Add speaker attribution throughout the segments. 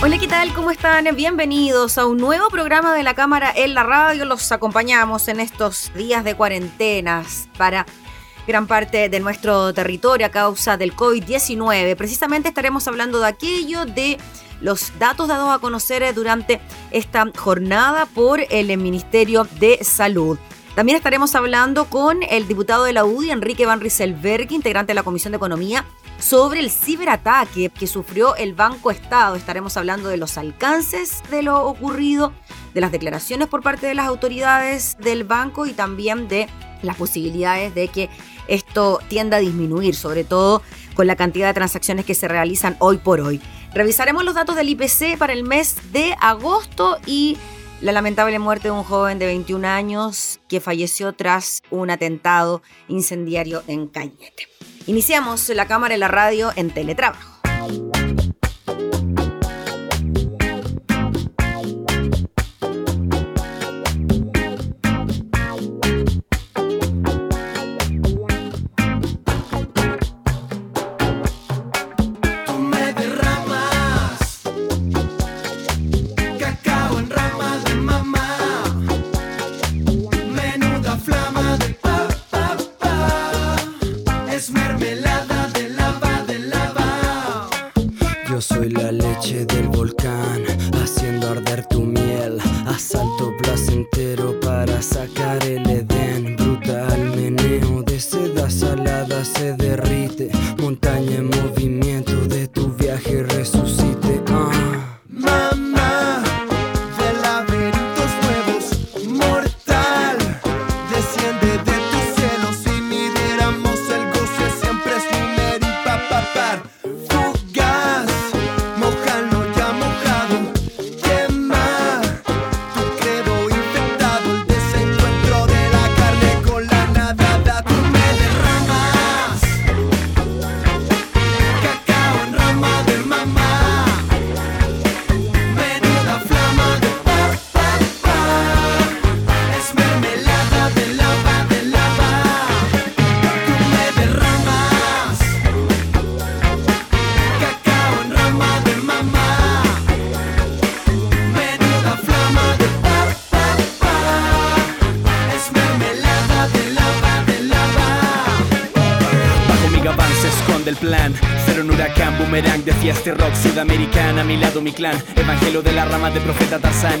Speaker 1: Hola, ¿qué tal? ¿Cómo están? Bienvenidos a un nuevo programa de la Cámara en la Radio. Los acompañamos en estos días de cuarentenas para gran parte de nuestro territorio a causa del COVID-19. Precisamente estaremos hablando de aquello, de los datos dados a conocer durante esta jornada por el Ministerio de Salud. También estaremos hablando con el diputado de la UDI, Enrique Van Rieselberg, integrante de la Comisión de Economía, sobre el ciberataque que sufrió el Banco Estado. Estaremos hablando de los alcances de lo ocurrido, de las declaraciones por parte de las autoridades del banco y también de las posibilidades de que esto tienda a disminuir, sobre todo con la cantidad de transacciones que se realizan hoy por hoy. Revisaremos los datos del IPC para el mes de agosto y la lamentable muerte de un joven de 21 años que falleció tras un atentado incendiario en Cañete. Iniciamos la cámara y la radio en teletrabajo.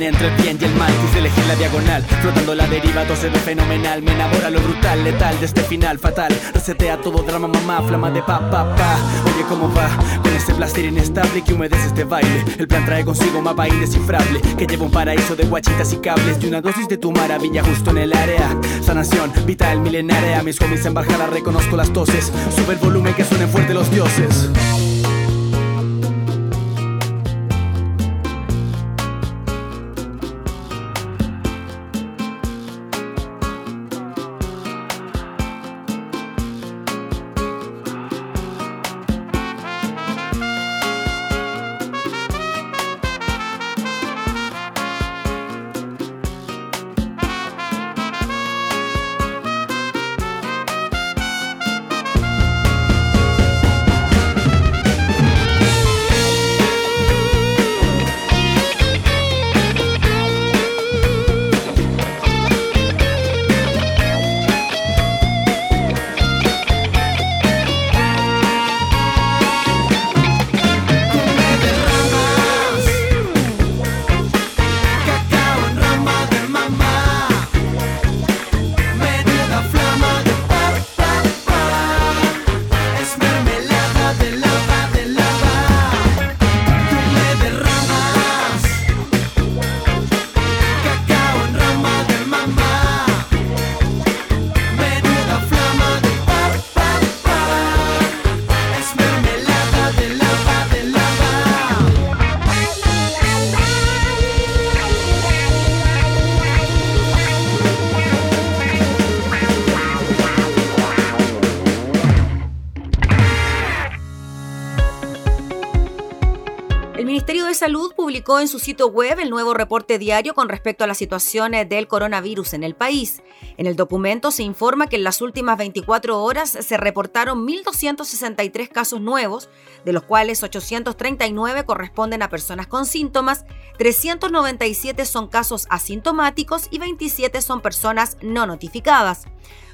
Speaker 2: Entre el bien y el mal, quise elegir la diagonal. Flotando la deriva, todo se ve fenomenal. Me enamora lo brutal, letal de este final fatal. Resetea todo drama, mamá, flama de pa, pa, pa. Oye, ¿cómo va? Con este placer inestable que humedece este baile. El plan trae consigo mapa indescifrable Que lleva un paraíso de guachitas y cables Y una dosis de tu maravilla justo en el área. Sanación, vital, milenaria Mis homies en bajada reconozco las toses. Sube el volumen que suenen fuerte los dioses
Speaker 1: Salud publicó en su sitio web el nuevo reporte diario con respecto a la situación del coronavirus en el país. En el documento se informa que en las últimas 24 horas se reportaron 1.263 casos nuevos, de los cuales 839 corresponden a personas con síntomas, 397 son casos asintomáticos y 27 son personas no notificadas.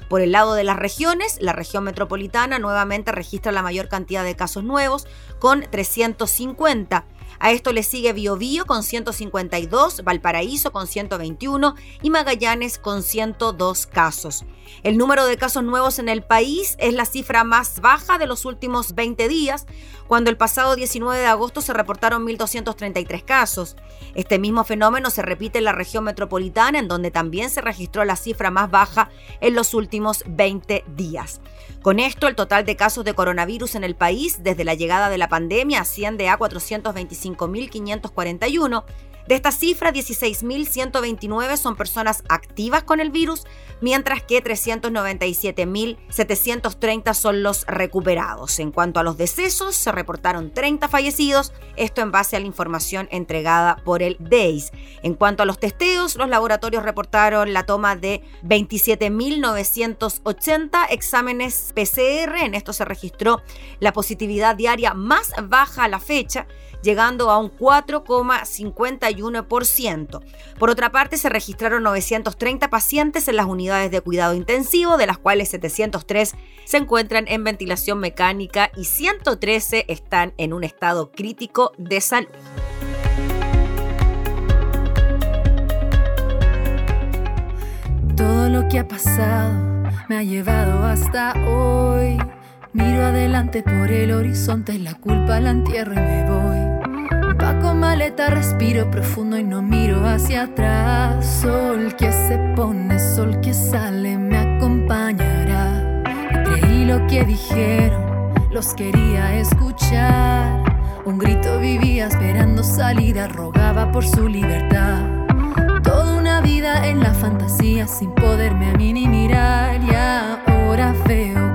Speaker 1: Por el lado de las regiones, la región metropolitana nuevamente registra la mayor cantidad de casos nuevos, con 350. A esto le sigue Biobío con 152, Valparaíso con 121 y Magallanes con 102 casos. El número de casos nuevos en el país es la cifra más baja de los últimos 20 días, cuando el pasado 19 de agosto se reportaron 1.233 casos. Este mismo fenómeno se repite en la región metropolitana, en donde también se registró la cifra más baja en los últimos 20 días. Con esto, el total de casos de coronavirus en el país desde la llegada de la pandemia asciende a 425.541 de esta cifra, 16.129 son personas activas con el virus, mientras que 397.730 son los recuperados. En cuanto a los decesos, se reportaron 30 fallecidos, esto en base a la información entregada por el DEIS. En cuanto a los testeos, los laboratorios reportaron la toma de 27.980 exámenes PCR. En esto se registró la positividad diaria más baja a la fecha, llegando a un 4,51%. Por otra parte, se registraron 930 pacientes en las unidades de cuidado intensivo, de las cuales 703 se encuentran en ventilación mecánica y 113 están en un estado crítico de salud.
Speaker 3: Todo lo que ha pasado me ha llevado hasta hoy. Miro adelante por el horizonte, la culpa la entierro y me voy. Maleta, respiro profundo y no miro hacia atrás. Sol que se pone, sol que sale, me acompañará. creí lo que dijeron, los quería escuchar. Un grito vivía esperando salida, rogaba por su libertad. Toda una vida en la fantasía sin poderme a mí ni mirar. Y ahora veo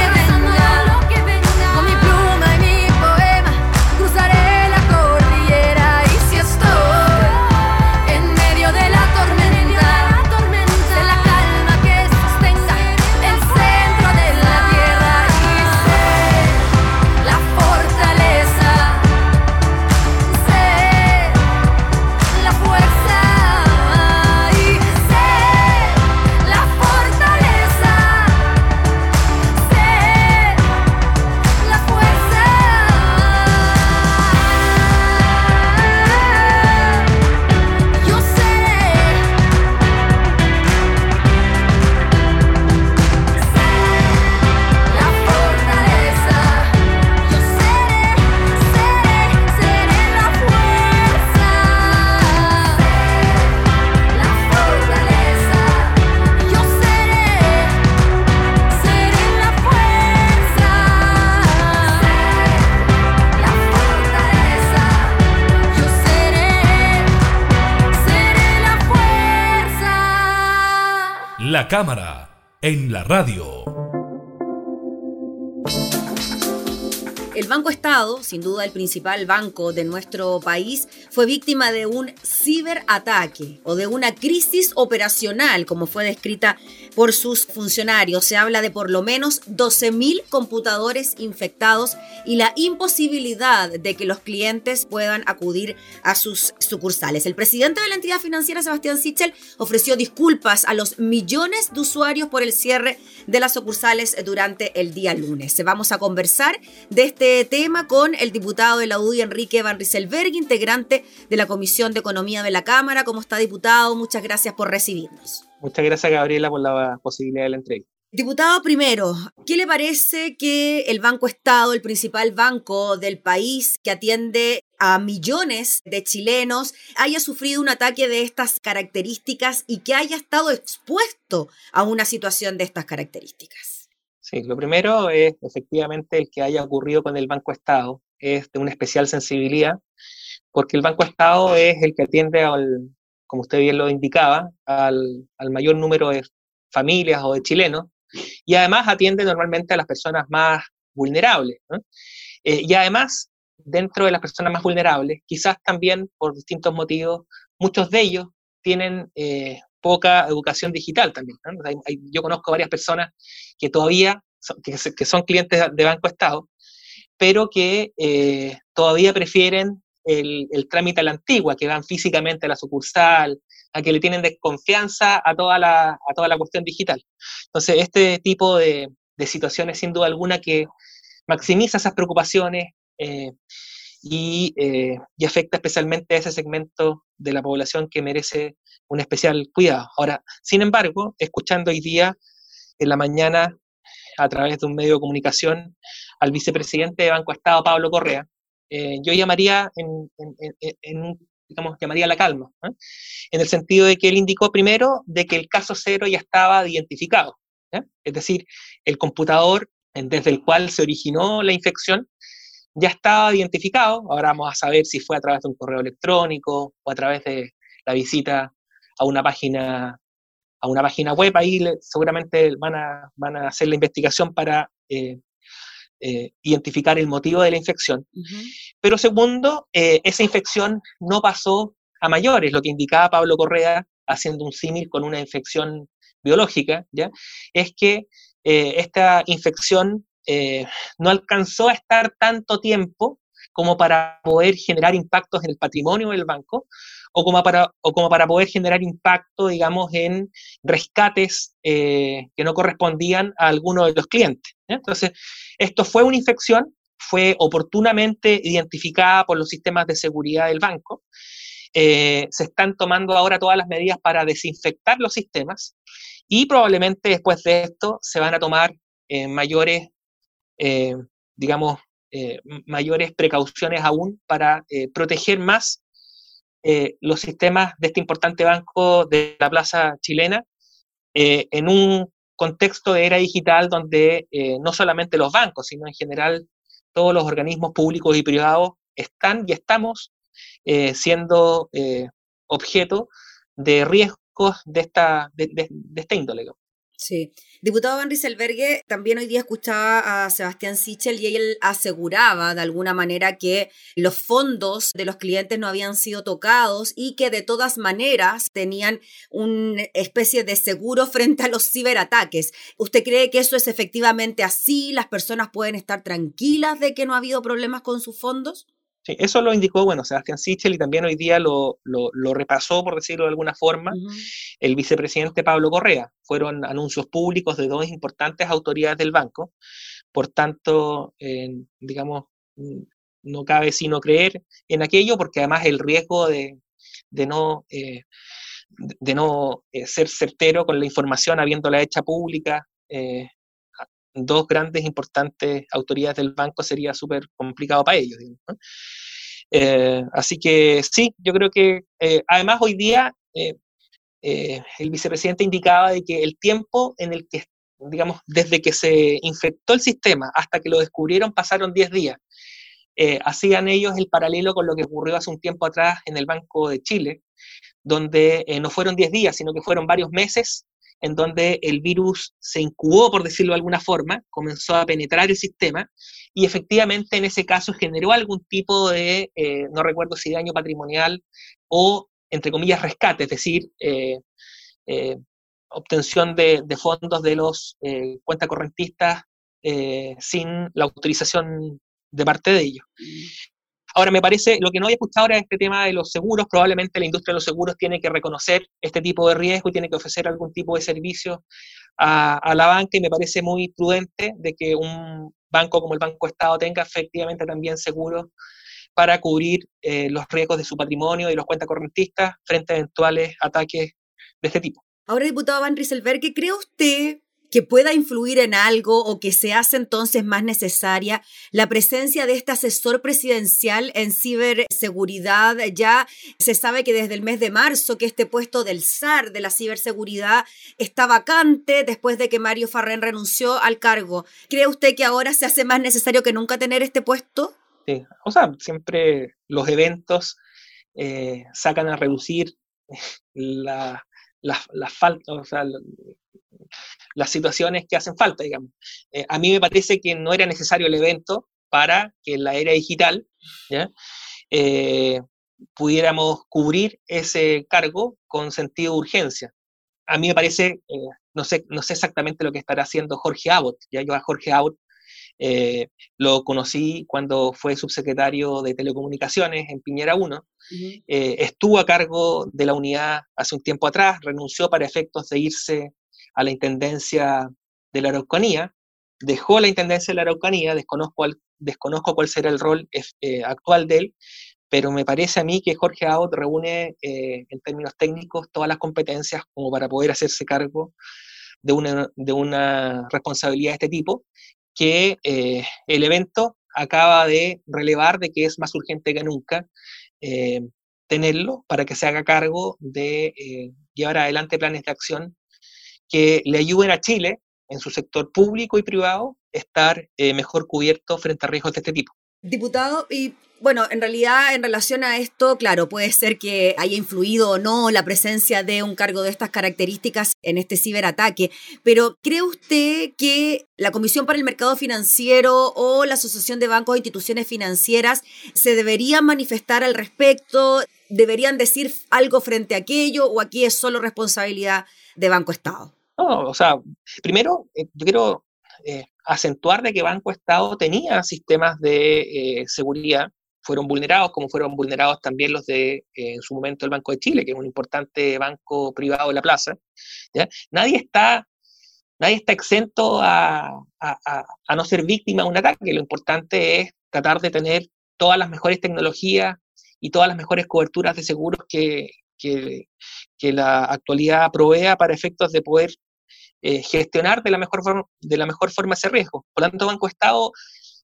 Speaker 4: cámara en la radio.
Speaker 1: El Banco Estado, sin duda el principal banco de nuestro país, fue víctima de un ciberataque o de una crisis operacional, como fue descrita por sus funcionarios. Se habla de por lo menos 12.000 computadores infectados y la imposibilidad de que los clientes puedan acudir a sus sucursales. El presidente de la entidad financiera, Sebastián Sichel, ofreció disculpas a los millones de usuarios por el cierre de las sucursales durante el día lunes. Vamos a conversar de este tema con el diputado de la UDI, Enrique Van Rieselberg, integrante de la Comisión de Economía de la Cámara. ¿Cómo está, diputado? Muchas gracias por recibirnos.
Speaker 5: Muchas gracias, Gabriela, por la posibilidad de la entrevista.
Speaker 1: Diputado, primero, ¿qué le parece que el Banco Estado, el principal banco del país que atiende a millones de chilenos, haya sufrido un ataque de estas características y que haya estado expuesto a una situación de estas características?
Speaker 5: Sí, lo primero es efectivamente el que haya ocurrido con el Banco Estado, es de una especial sensibilidad, porque el Banco Estado es el que atiende al, como usted bien lo indicaba, al, mayor número de familias o de chilenos, y además atiende normalmente a las personas más vulnerables. Eh, y además, dentro de las personas más vulnerables, quizás también por distintos motivos, muchos de ellos tienen eh, poca educación digital también. yo conozco varias personas que todavía son, que, son clientes de Banco Estado, pero que eh, todavía prefieren el, trámite a la antigua, que van físicamente a la sucursal, a que le tienen desconfianza a toda la, a toda la cuestión digital. Entonces, este tipo de, situaciones, sin duda alguna, que maximiza esas preocupaciones eh, y, eh, y, afecta especialmente a ese segmento de la población que merece un especial cuidado. Ahora, sin embargo, escuchando hoy día en la mañana a través de un medio de comunicación al vicepresidente de Banco Estado, Pablo Correa, eh, yo llamaría, en, digamos, llamaría la calma, ¿eh? en el sentido de que él indicó primero de que el caso cero ya estaba identificado, es decir, el computador desde el cual se originó la infección ya estaba identificado, ahora vamos a saber si fue a través de un correo electrónico o a través de la visita a una página a una página web, ahí seguramente van a, van a hacer la investigación para eh, eh, identificar el motivo de la infección. Pero segundo, eh, esa infección no pasó a mayores, lo que indicaba Pablo Correa, haciendo un símil con una infección biológica, ¿ya? es que esta infección no alcanzó a estar tanto tiempo como para poder generar impactos en el patrimonio del banco, o como para, o como para poder generar impacto, digamos, en rescates eh, que no correspondían a alguno de los clientes. Entonces, esto fue una infección, fue oportunamente identificada por los sistemas de seguridad del banco. Eh, se están tomando ahora todas las medidas para desinfectar los sistemas y probablemente después de esto se van a tomar eh, mayores, digamos, mayores precauciones aún para proteger más eh, los sistemas de este importante banco de la plaza chilena eh, en un contexto de era digital donde eh, no solamente los bancos, sino en general todos los organismos públicos y privados están y estamos siendo objeto de riesgos de esta, de, de, de esta índole.
Speaker 1: Sí. Diputado Van Rieselbergue, también hoy día escuchaba a Sebastián Sichel y él aseguraba de alguna manera que los fondos de los clientes no habían sido tocados y que de todas maneras tenían una especie de seguro frente a los ciberataques. ¿Usted cree que eso es efectivamente así? ¿Las personas pueden estar tranquilas de que no ha habido problemas con sus fondos?
Speaker 5: Sí, eso lo indicó, bueno, Sebastián Sichel y también hoy día lo, lo, repasó, por decirlo de alguna forma, el vicepresidente Pablo Correa. Fueron anuncios públicos de dos importantes autoridades del banco. Por tanto, digamos, no cabe sino creer en aquello, porque además el riesgo de, de no, eh, de no eh, ser certero con la información habiéndola hecha pública, eh, dos grandes importantes autoridades del banco sería súper complicado para ellos. Eh, así que sí, yo creo que eh, además hoy día eh, el vicepresidente indicaba de que el tiempo en el que, digamos, desde que se infectó el sistema hasta que lo descubrieron pasaron 10 días. hacían ellos el paralelo con lo que ocurrió hace un tiempo atrás en el Banco de Chile, donde no fueron 10 días, sino que fueron varios meses en donde el virus se incubó, por decirlo de alguna forma, comenzó a penetrar el sistema y efectivamente en ese caso generó algún tipo de, eh, no recuerdo si daño patrimonial o, entre comillas, rescate, es decir, eh, eh, obtención de, fondos de los cuentacorrentistas sin la autorización de parte de ellos. Ahora, me parece, lo que no había escuchado ahora es este tema de los seguros. Probablemente la industria de los seguros tiene que reconocer este tipo de riesgo y tiene que ofrecer algún tipo de servicio a, la banca y me parece muy prudente de que un banco como el Banco Estado tenga efectivamente también seguros para cubrir eh, los riesgos de su patrimonio y los cuentas correntistas frente a eventuales ataques de este tipo.
Speaker 1: Ahora, diputado Van Rieselberg, ¿qué cree usted que pueda influir en algo o que se hace entonces más necesaria la presencia de este asesor presidencial en ciberseguridad. Ya se sabe que desde el mes de marzo que este puesto del SAR de la ciberseguridad está vacante después de que Mario Farrén renunció al cargo. ¿Cree usted que ahora se hace más necesario que nunca tener este puesto?
Speaker 5: Sí, o sea, siempre los eventos eh, sacan a reducir la, la, falta, o sea, las situaciones que hacen falta, digamos. Eh, a mí me parece que no era necesario el evento para que en la era digital eh, pudiéramos cubrir ese cargo con sentido de urgencia. A mí me parece, eh, no, sé, no sé exactamente lo que estará haciendo Jorge Abbott, ya yo a Jorge Abbott lo conocí cuando fue subsecretario de Telecomunicaciones en Piñera 1. estuvo a cargo de la unidad hace un tiempo atrás, renunció para efectos de irse a la Intendencia de la Araucanía, dejó la Intendencia de la Araucanía, desconozco, desconozco cuál será el rol eh, actual de él, pero me parece a mí que Jorge Aot reúne eh, en términos técnicos todas las competencias como para poder hacerse cargo de una, de una responsabilidad de este tipo, que eh, el evento acaba de relevar de que es más urgente que nunca tenerlo para que se haga cargo de llevar adelante planes de acción que le ayuden a Chile, en su sector público y privado, estar eh, mejor cubierto frente a riesgos de este tipo.
Speaker 1: Diputado, y bueno, en realidad en relación a esto, claro, puede ser que haya influido o no la presencia de un cargo de estas características en este ciberataque, pero ¿cree usted que la Comisión para el Mercado Financiero o la Asociación de Bancos e Instituciones Financieras se deberían manifestar al respecto? ¿Deberían decir algo frente a aquello o aquí es solo responsabilidad de Banco Estado?
Speaker 5: No, o sea, primero eh, yo quiero eh, acentuar de que Banco Estado tenía sistemas de eh, seguridad, fueron vulnerados, como fueron vulnerados también los de, en su momento, el Banco de Chile, que es un importante banco privado de la plaza. Nadie está nadie está exento a, no ser víctima de un ataque. Lo importante es tratar de tener todas las mejores tecnologías y todas las mejores coberturas de seguros que, que, la actualidad provea para efectos de poder eh, gestionar de la, mejor forma, de la mejor forma ese riesgo. Por lo tanto, Banco Estado,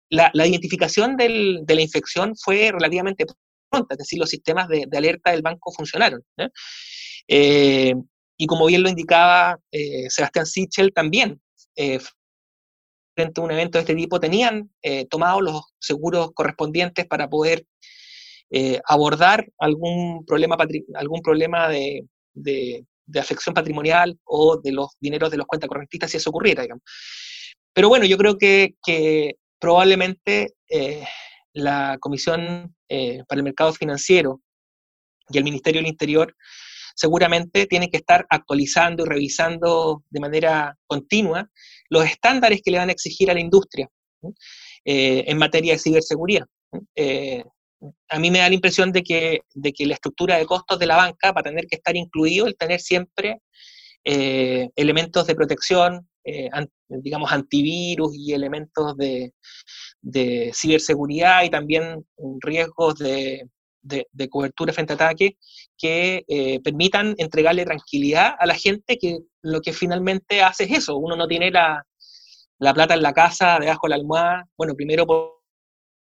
Speaker 5: la, identificación de la infección fue relativamente pronta, es decir, los sistemas de, alerta del banco funcionaron. Eh, y como bien lo indicaba eh, Sebastián Sichel, también frente a un evento de este tipo tenían tomados los seguros correspondientes para poder abordar algún problema, algún problema de, de afección patrimonial o de los dineros de los cuentas correntistas si eso ocurriera, digamos. Pero bueno, yo creo que, probablemente eh, la Comisión eh, para el Mercado Financiero y el Ministerio del Interior seguramente tienen que estar actualizando y revisando de manera continua los estándares que le van a exigir a la industria eh, en materia de ciberseguridad a mí me da la impresión de que, de que la estructura de costos de la banca va a tener que estar incluido el tener siempre eh, elementos de protección, eh, digamos, antivirus y elementos de, ciberseguridad y también riesgos de, cobertura frente a ataque que eh, permitan entregarle tranquilidad a la gente que lo que finalmente hace es eso. Uno no tiene la, la plata en la casa, debajo de la almohada. Bueno, primero por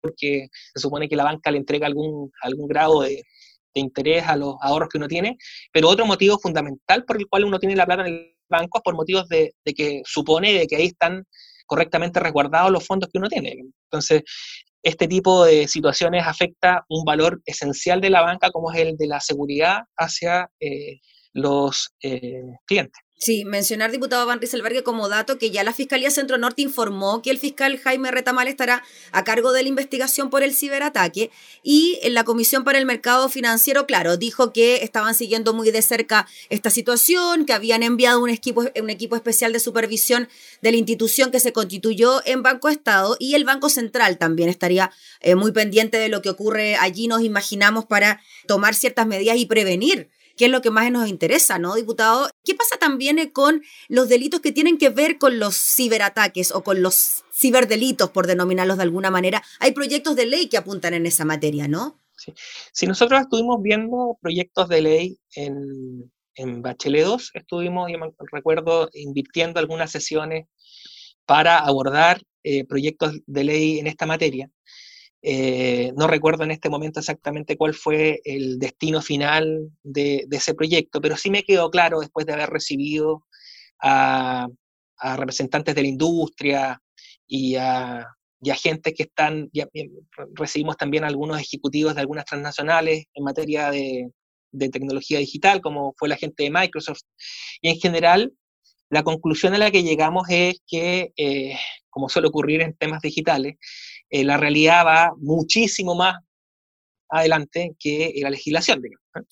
Speaker 5: porque se supone que la banca le entrega algún, algún grado de, interés a los ahorros que uno tiene, pero otro motivo fundamental por el cual uno tiene la plata en el banco es por motivos de, que supone de que ahí están correctamente resguardados los fondos que uno tiene. Entonces, este tipo de situaciones afecta un valor esencial de la banca como es el de la seguridad hacia eh, los eh, clientes.
Speaker 1: Sí, mencionar, diputado Van Rieselbergue, como dato que ya la Fiscalía Centro Norte informó que el fiscal Jaime Retamal estará a cargo de la investigación por el ciberataque y en la Comisión para el Mercado Financiero, claro, dijo que estaban siguiendo muy de cerca esta situación, que habían enviado un equipo, un equipo especial de supervisión de la institución que se constituyó en Banco Estado y el Banco Central también estaría eh, muy pendiente de lo que ocurre allí, nos imaginamos, para tomar ciertas medidas y prevenir que es lo que más nos interesa, ¿no, diputado? ¿Qué pasa también eh, con los delitos que tienen que ver con los ciberataques o con los ciberdelitos, por denominarlos de alguna manera? Hay proyectos de ley que apuntan en esa materia, ¿no?
Speaker 5: Sí. Si nosotros estuvimos viendo proyectos de ley en, en Bachelet 2, estuvimos, yo me recuerdo, invirtiendo algunas sesiones para abordar eh, proyectos de ley en esta materia. Eh, no recuerdo en este momento exactamente cuál fue el destino final de, ese proyecto, pero sí me quedó claro después de haber recibido a, representantes de la industria y a, agentes que están, recibimos también algunos ejecutivos de algunas transnacionales en materia de, tecnología digital, como fue la gente de Microsoft. Y en general, la conclusión a la que llegamos es que, eh, como suele ocurrir en temas digitales, eh, la realidad va muchísimo más adelante que la legislación.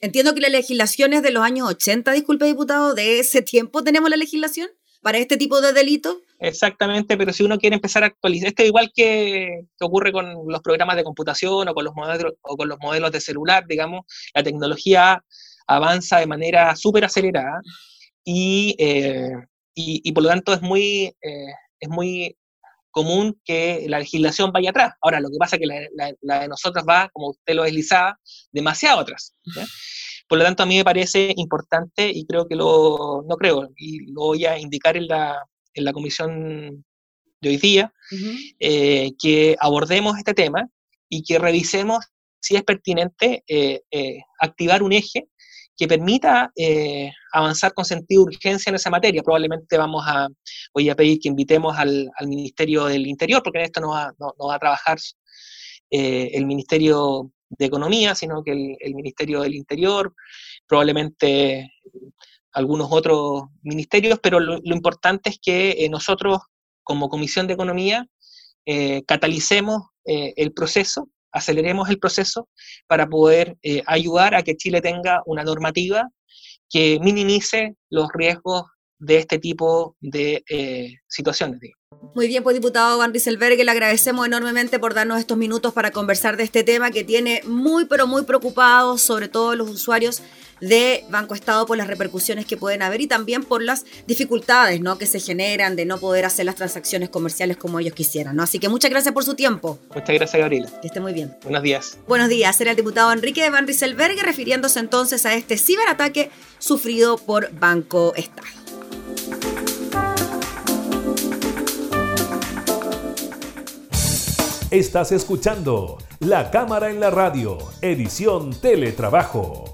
Speaker 1: Entiendo que la legislación es de los años 80, disculpe diputado, de ese tiempo tenemos la legislación para este tipo de delitos.
Speaker 5: Exactamente, pero si uno quiere empezar a actualizar, esto es igual que, ocurre con los programas de computación o con los modelos, o con los modelos de celular, digamos, la tecnología avanza de manera súper acelerada y, eh, y, por lo tanto es muy, eh, es muy común que la legislación vaya atrás. Ahora, lo que pasa es que la, de nosotros va, como usted lo deslizaba, demasiado atrás. Por lo tanto, a mí me parece importante y creo que lo, no creo, y lo voy a indicar en la, en la comisión de hoy día, eh, que abordemos este tema y que revisemos si es pertinente eh, eh, activar un eje que permita eh, avanzar con sentido de urgencia en esa materia. Probablemente vamos a, voy a pedir que invitemos al, Ministerio del Interior, porque en esto no va, no, va a trabajar eh, el Ministerio de Economía, sino que el, Ministerio del Interior, probablemente algunos otros ministerios, pero lo, importante es que eh, nosotros, como Comisión de Economía, catalicemos el proceso aceleremos el proceso para poder eh, ayudar a que Chile tenga una normativa que minimice los riesgos de este tipo de eh, situaciones.
Speaker 1: Muy bien, pues diputado Van Rieselberg, le agradecemos enormemente por darnos estos minutos para conversar de este tema que tiene muy, pero muy preocupados, sobre todo los usuarios de Banco Estado por las repercusiones que pueden haber y también por las dificultades ¿no? que se generan de no poder hacer las transacciones comerciales como ellos quisieran. ¿no? Así que muchas gracias por su tiempo.
Speaker 5: Muchas gracias, Gabriela.
Speaker 1: Que esté muy bien.
Speaker 5: Buenos días.
Speaker 1: Buenos días. Era el diputado Enrique Van Rieselberg refiriéndose entonces a este ciberataque sufrido por Banco Estado.
Speaker 4: Estás escuchando La Cámara en la Radio, edición Teletrabajo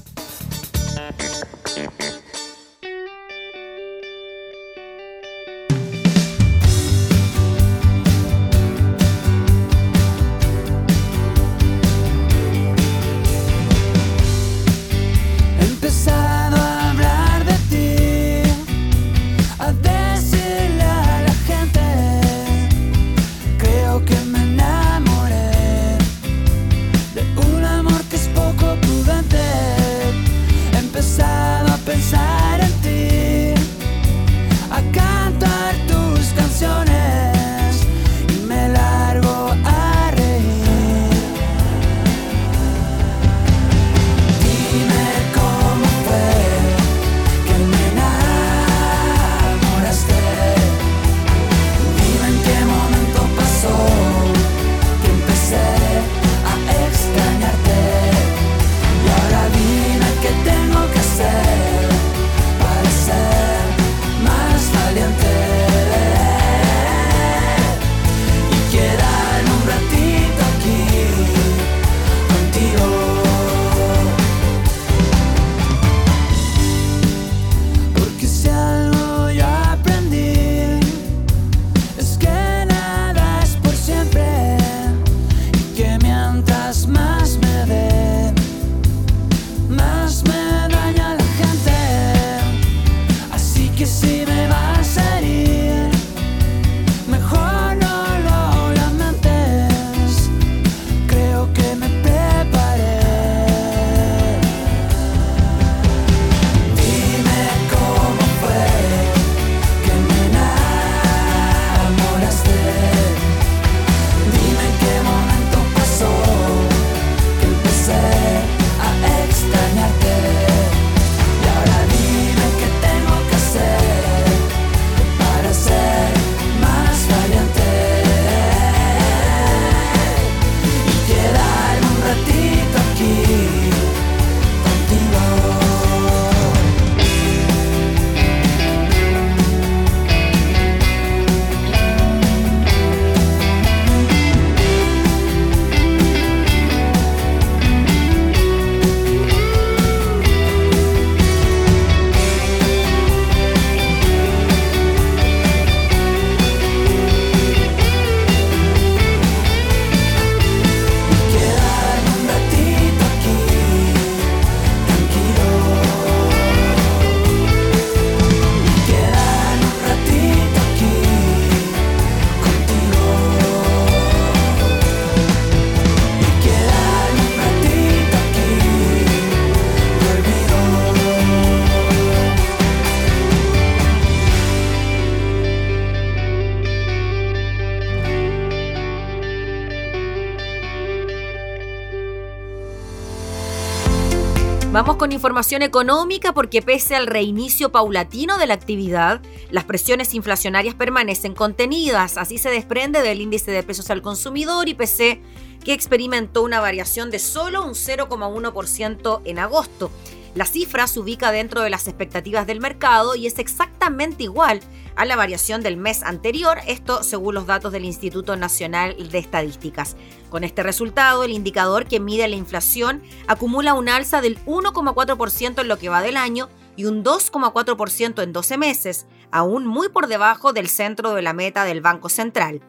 Speaker 1: Información económica porque pese al reinicio paulatino de la actividad, las presiones inflacionarias permanecen contenidas. Así se desprende del índice de precios al consumidor IPC que experimentó una variación de solo un 0,1% en agosto. La cifra se ubica dentro de las expectativas del mercado y es exactamente igual a la variación del mes anterior, esto según los datos del Instituto Nacional de Estadísticas. Con este resultado, el indicador que mide la inflación acumula un alza del 1,4% en lo que va del año y un 2,4% en 12 meses, aún muy por debajo del centro de la meta del Banco Central.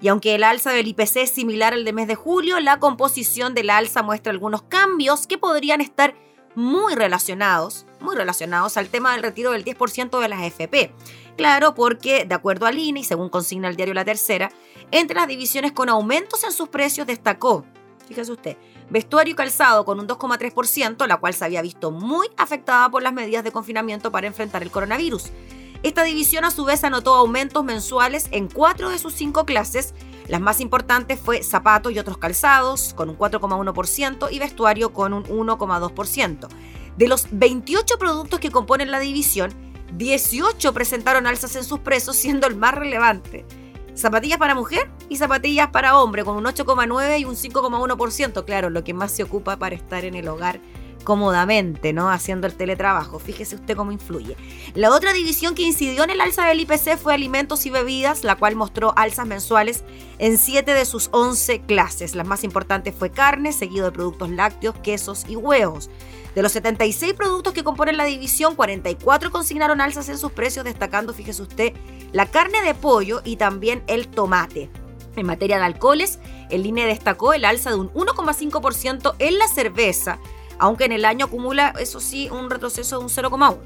Speaker 1: Y aunque el alza del IPC es similar al de mes de julio, la composición del alza muestra algunos cambios que podrían estar muy relacionados, muy relacionados al tema del retiro del 10% de las FP. Claro, porque de acuerdo al INE y según consigna el diario La Tercera, entre las divisiones con aumentos en sus precios destacó, fíjese usted, vestuario y calzado con un 2,3%, la cual se había visto muy afectada por las medidas de confinamiento para enfrentar el coronavirus. Esta división a su vez anotó aumentos mensuales en cuatro de sus cinco clases. Las más importantes fue zapatos y otros calzados con un 4,1% y vestuario con un 1,2%. De los 28 productos que componen la división, 18 presentaron alzas en sus precios, siendo el más relevante. Zapatillas para mujer y zapatillas para hombre, con un 8,9 y un 5,1%. Claro, lo que más se ocupa para estar en el hogar cómodamente, ¿no? Haciendo el teletrabajo. Fíjese usted cómo influye. La otra división que incidió en el alza del IPC fue alimentos y bebidas, la cual mostró alzas mensuales en 7 de sus 11 clases. La más importante fue carne, seguido de productos lácteos, quesos y huevos. De los 76 productos que componen la división, 44 consignaron alzas en sus precios, destacando, fíjese usted, la carne de pollo y también el tomate. En materia de alcoholes, el INE destacó el alza de un 1,5% en la cerveza, aunque en el año acumula, eso sí, un retroceso de un 0,1.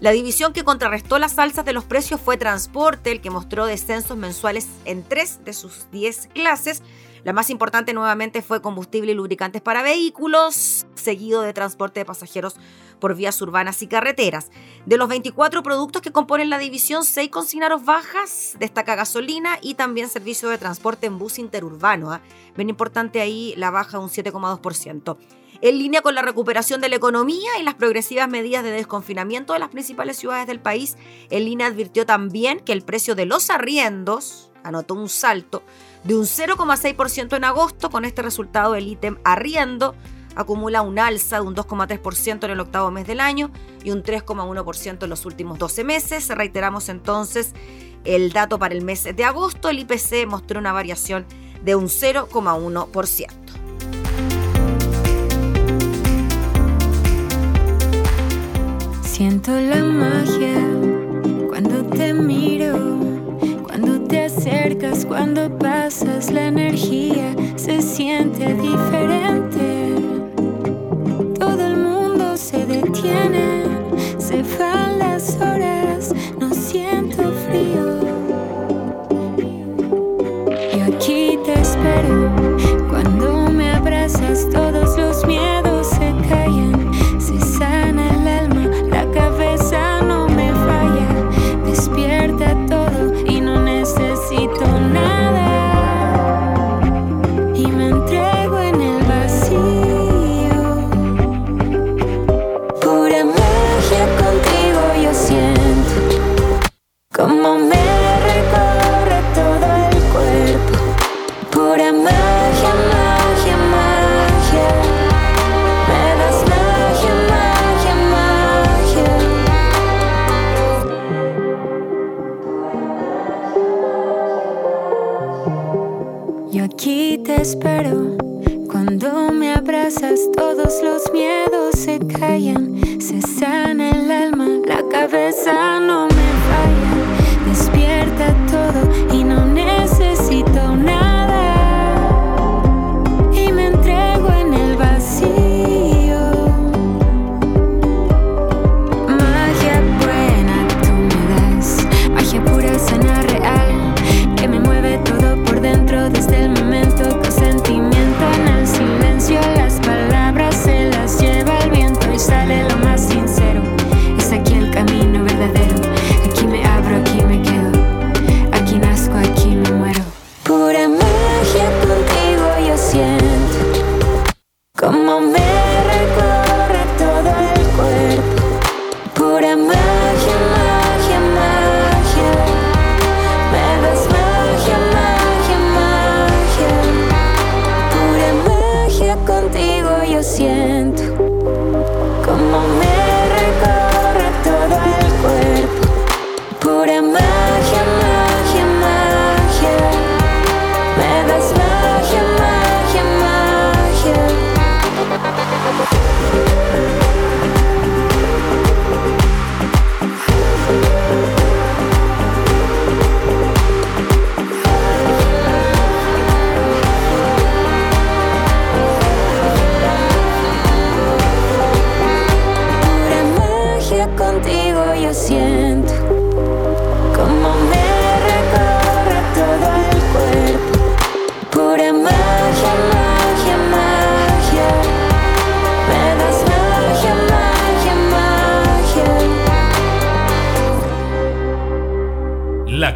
Speaker 1: La división que contrarrestó las alzas de los precios fue transporte, el que mostró descensos mensuales en tres de sus 10 clases. La más importante nuevamente fue combustible y lubricantes para vehículos, seguido de transporte de pasajeros por vías urbanas y carreteras. De los 24 productos que componen la división, 6 consignaron bajas, destaca gasolina y también servicio de transporte en bus interurbano. ¿ah? Bien importante ahí la baja de un 7,2%. En línea con la recuperación de la economía y las progresivas medidas de desconfinamiento de las principales ciudades del país, el INE advirtió también que el precio de los arriendos anotó un salto de un 0,6% en agosto. Con este resultado, el ítem arriendo acumula un alza de un 2,3% en el octavo mes del año y un 3,1% en los últimos 12 meses. Reiteramos entonces el dato para el mes de agosto. El IPC mostró una variación de un 0,1%.
Speaker 6: Siento la magia cuando te miro, cuando te acercas, cuando pasas, la energía se siente diferente. Todo el mundo se detiene,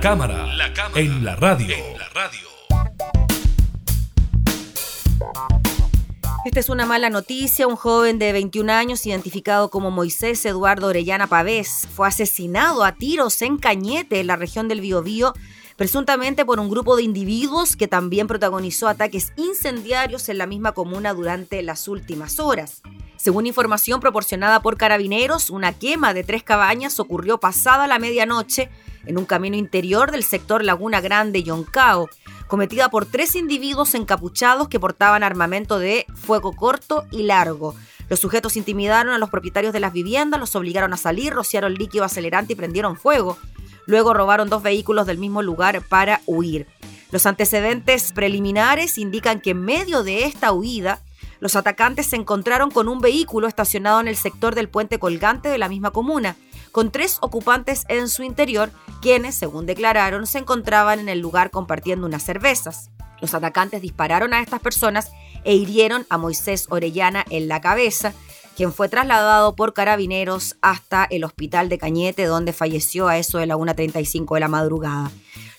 Speaker 4: cámara, la cámara en la radio. En la radio.
Speaker 1: Esta es una mala noticia. Un joven de 21 años, identificado como Moisés Eduardo Orellana Pavés, fue asesinado a tiros en Cañete, en la región del Biobío, presuntamente por un grupo de individuos que también protagonizó ataques incendiarios en la misma comuna durante las últimas horas. Según información proporcionada por carabineros, una quema de tres cabañas ocurrió pasada la medianoche en un camino interior del sector Laguna Grande Yoncao, cometida por tres individuos encapuchados que portaban armamento de fuego corto y largo. Los sujetos intimidaron a los propietarios de las viviendas, los obligaron a salir, rociaron líquido acelerante y prendieron fuego. Luego robaron dos vehículos del mismo lugar para huir. Los antecedentes preliminares indican que en medio de esta huida, los atacantes se encontraron con un vehículo estacionado en el sector del puente colgante de la misma comuna con tres ocupantes en su interior, quienes, según declararon, se encontraban en el lugar compartiendo unas cervezas. Los atacantes dispararon a estas personas e hirieron a Moisés Orellana en la cabeza, quien fue trasladado por carabineros hasta el hospital de Cañete, donde falleció a eso de la 1.35 de la madrugada.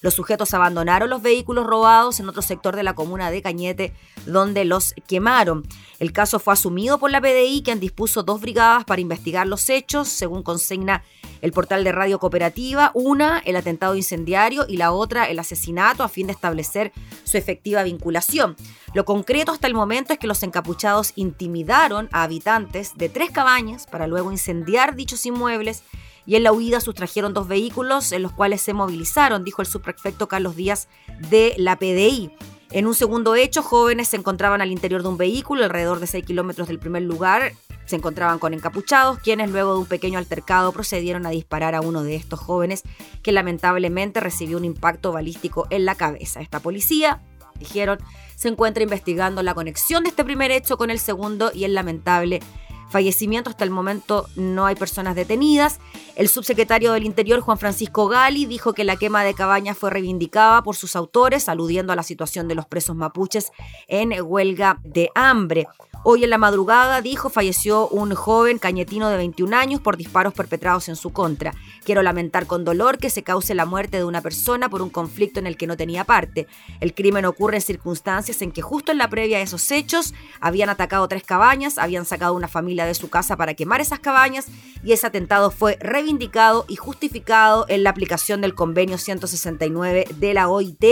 Speaker 1: Los sujetos abandonaron los vehículos robados en otro sector de la comuna de Cañete, donde los quemaron. El caso fue asumido por la PDI, quien dispuso dos brigadas para investigar los hechos, según consigna el portal de Radio Cooperativa, una el atentado incendiario y la otra el asesinato a fin de establecer su efectiva vinculación. Lo concreto hasta el momento es que los encapuchados intimidaron a habitantes de tres cabañas para luego incendiar dichos inmuebles y en la huida sustrajeron dos vehículos en los cuales se movilizaron, dijo el subprefecto Carlos Díaz de la PDI. En un segundo hecho, jóvenes se encontraban al interior de un vehículo, alrededor de 6 kilómetros del primer lugar. Se encontraban con encapuchados, quienes luego de un pequeño altercado procedieron a disparar a uno de estos jóvenes, que lamentablemente recibió un impacto balístico en la cabeza. Esta policía, dijeron, se encuentra investigando la conexión de este primer hecho con el segundo y el lamentable fallecimiento. Hasta el momento no hay personas detenidas. El subsecretario del Interior, Juan Francisco Gali, dijo que la quema de cabañas fue reivindicada por sus autores, aludiendo a la situación de los presos mapuches en huelga de hambre. Hoy en la madrugada, dijo, falleció un joven cañetino de 21 años por disparos perpetrados en su contra. Quiero lamentar con dolor que se cause la muerte de una persona por un conflicto en el que no tenía parte. El crimen ocurre en circunstancias en que justo en la previa de esos hechos habían atacado tres cabañas, habían sacado una familia de su casa para quemar esas cabañas y ese atentado fue reivindicado y justificado en la aplicación del convenio 169 de la OIT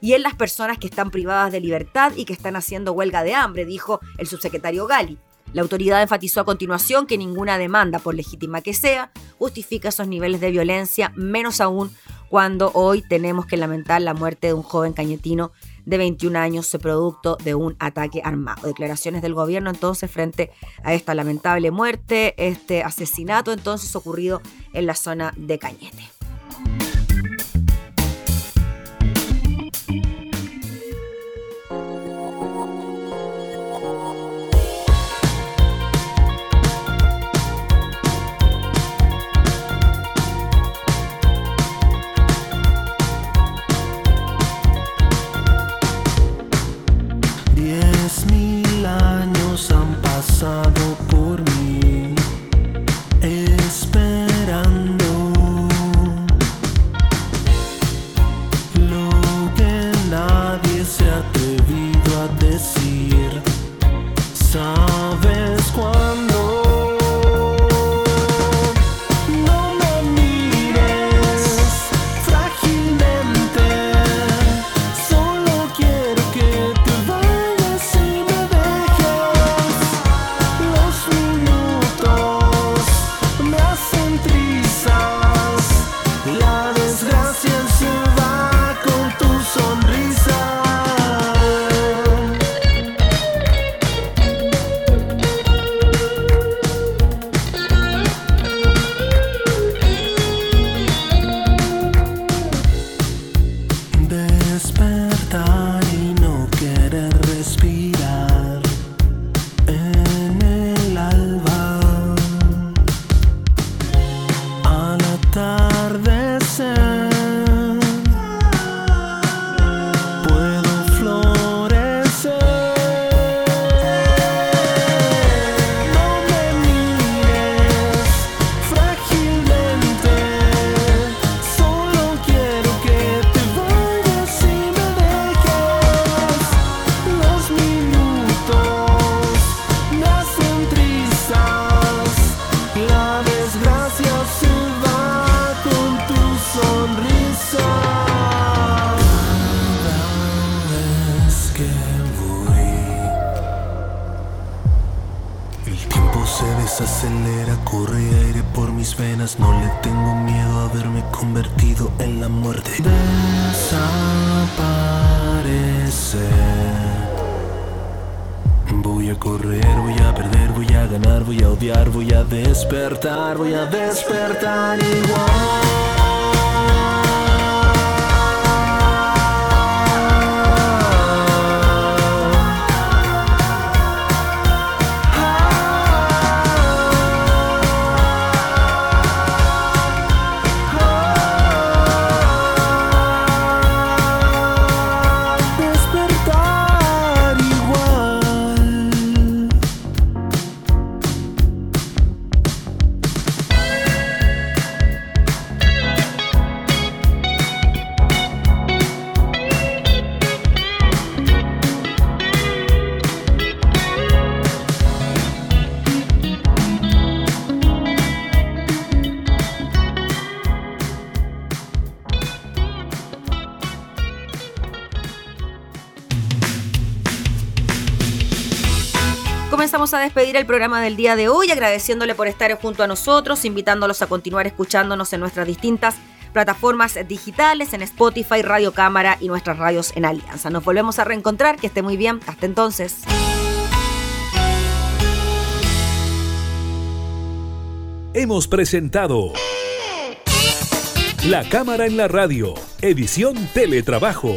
Speaker 1: y en las personas que están privadas de libertad y que están haciendo huelga de hambre, dijo el subsecretario Gali. La autoridad enfatizó a continuación que ninguna demanda, por legítima que sea, justifica esos niveles de violencia, menos aún cuando hoy tenemos que lamentar la muerte de un joven cañetino de 21 años producto de un ataque armado. Declaraciones del gobierno entonces frente a esta lamentable muerte, este asesinato entonces ocurrido en la zona de Cañete. A despedir el programa del día de hoy agradeciéndole por estar junto a nosotros, invitándolos a continuar escuchándonos en nuestras distintas plataformas digitales, en Spotify, Radio Cámara y nuestras radios en Alianza. Nos volvemos a reencontrar, que esté muy bien, hasta entonces.
Speaker 4: Hemos presentado La Cámara en la Radio, edición Teletrabajo